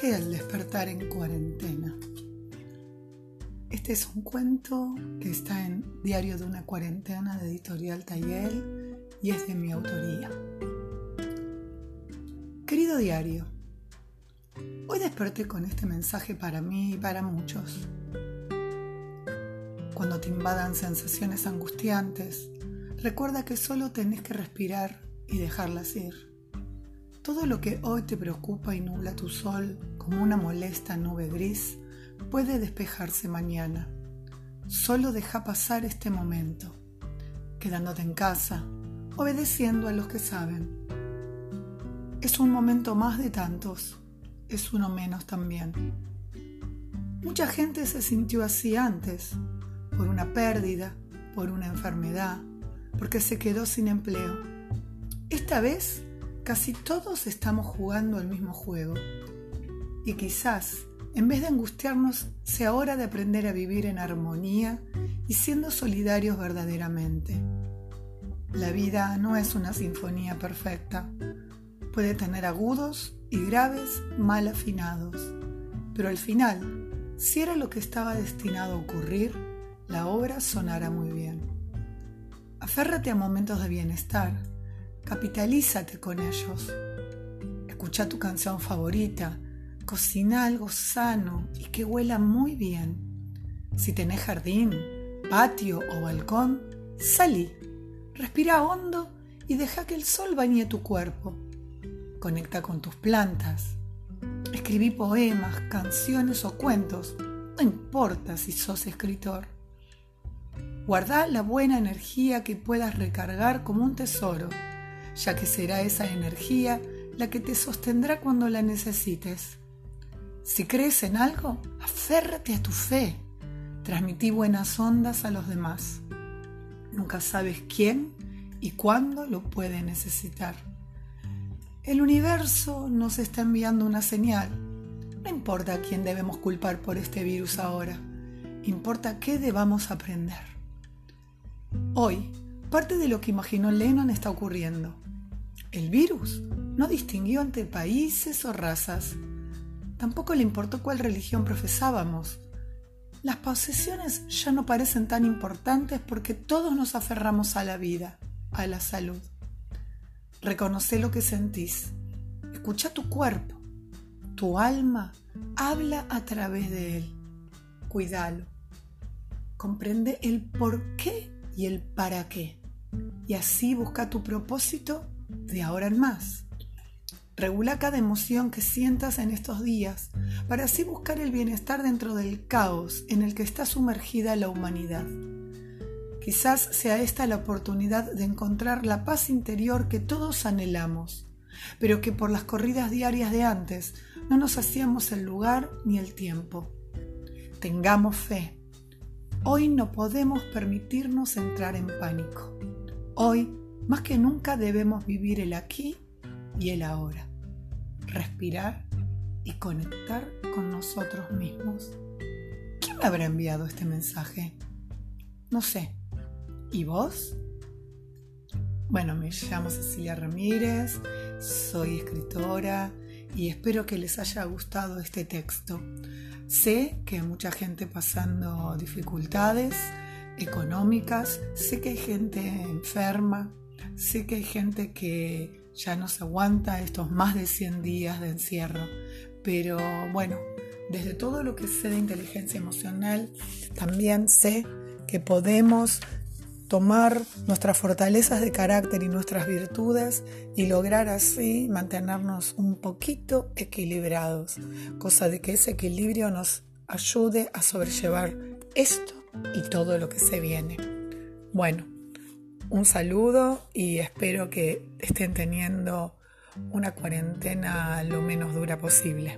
qué el despertar en cuarentena? Este es un cuento que está en Diario de una cuarentena de Editorial Tayel y es de mi autoría. Querido diario, hoy desperté con este mensaje para mí y para muchos. Cuando te invadan sensaciones angustiantes, recuerda que solo tenés que respirar y dejarlas ir. Todo lo que hoy te preocupa y nubla tu sol como una molesta nube gris puede despejarse mañana. Solo deja pasar este momento, quedándote en casa, obedeciendo a los que saben. Es un momento más de tantos, es uno menos también. Mucha gente se sintió así antes, por una pérdida, por una enfermedad, porque se quedó sin empleo. Esta vez Casi todos estamos jugando el mismo juego. Y quizás, en vez de angustiarnos, sea hora de aprender a vivir en armonía y siendo solidarios verdaderamente. La vida no es una sinfonía perfecta. Puede tener agudos y graves mal afinados. Pero al final, si era lo que estaba destinado a ocurrir, la obra sonará muy bien. Aférrate a momentos de bienestar Capitalízate con ellos. Escucha tu canción favorita. Cocina algo sano y que huela muy bien. Si tenés jardín, patio o balcón, salí. Respira hondo y deja que el sol bañe tu cuerpo. Conecta con tus plantas. Escribí poemas, canciones o cuentos. No importa si sos escritor. Guarda la buena energía que puedas recargar como un tesoro ya que será esa energía la que te sostendrá cuando la necesites. Si crees en algo, aférrate a tu fe. Transmití buenas ondas a los demás. Nunca sabes quién y cuándo lo puede necesitar. El universo nos está enviando una señal. No importa a quién debemos culpar por este virus ahora, importa qué debamos aprender. Hoy, parte de lo que imaginó Lennon está ocurriendo. El virus no distinguió entre países o razas. Tampoco le importó cuál religión profesábamos. Las posesiones ya no parecen tan importantes porque todos nos aferramos a la vida, a la salud. Reconoce lo que sentís. Escucha tu cuerpo. Tu alma habla a través de él. Cuídalo. Comprende el por qué y el para qué. Y así busca tu propósito de ahora en más. Regula cada emoción que sientas en estos días para así buscar el bienestar dentro del caos en el que está sumergida la humanidad. Quizás sea esta la oportunidad de encontrar la paz interior que todos anhelamos, pero que por las corridas diarias de antes no nos hacíamos el lugar ni el tiempo. Tengamos fe. Hoy no podemos permitirnos entrar en pánico. Hoy más que nunca debemos vivir el aquí y el ahora, respirar y conectar con nosotros mismos. ¿Quién me habrá enviado este mensaje? No sé. ¿Y vos? Bueno, me llamo Cecilia Ramírez, soy escritora y espero que les haya gustado este texto. Sé que hay mucha gente pasando dificultades económicas, sé que hay gente enferma, Sé que hay gente que ya no se aguanta estos más de 100 días de encierro, pero bueno, desde todo lo que sé de inteligencia emocional, también sé que podemos tomar nuestras fortalezas de carácter y nuestras virtudes y lograr así mantenernos un poquito equilibrados, cosa de que ese equilibrio nos ayude a sobrellevar esto y todo lo que se viene. Bueno, un saludo y espero que estén teniendo una cuarentena lo menos dura posible.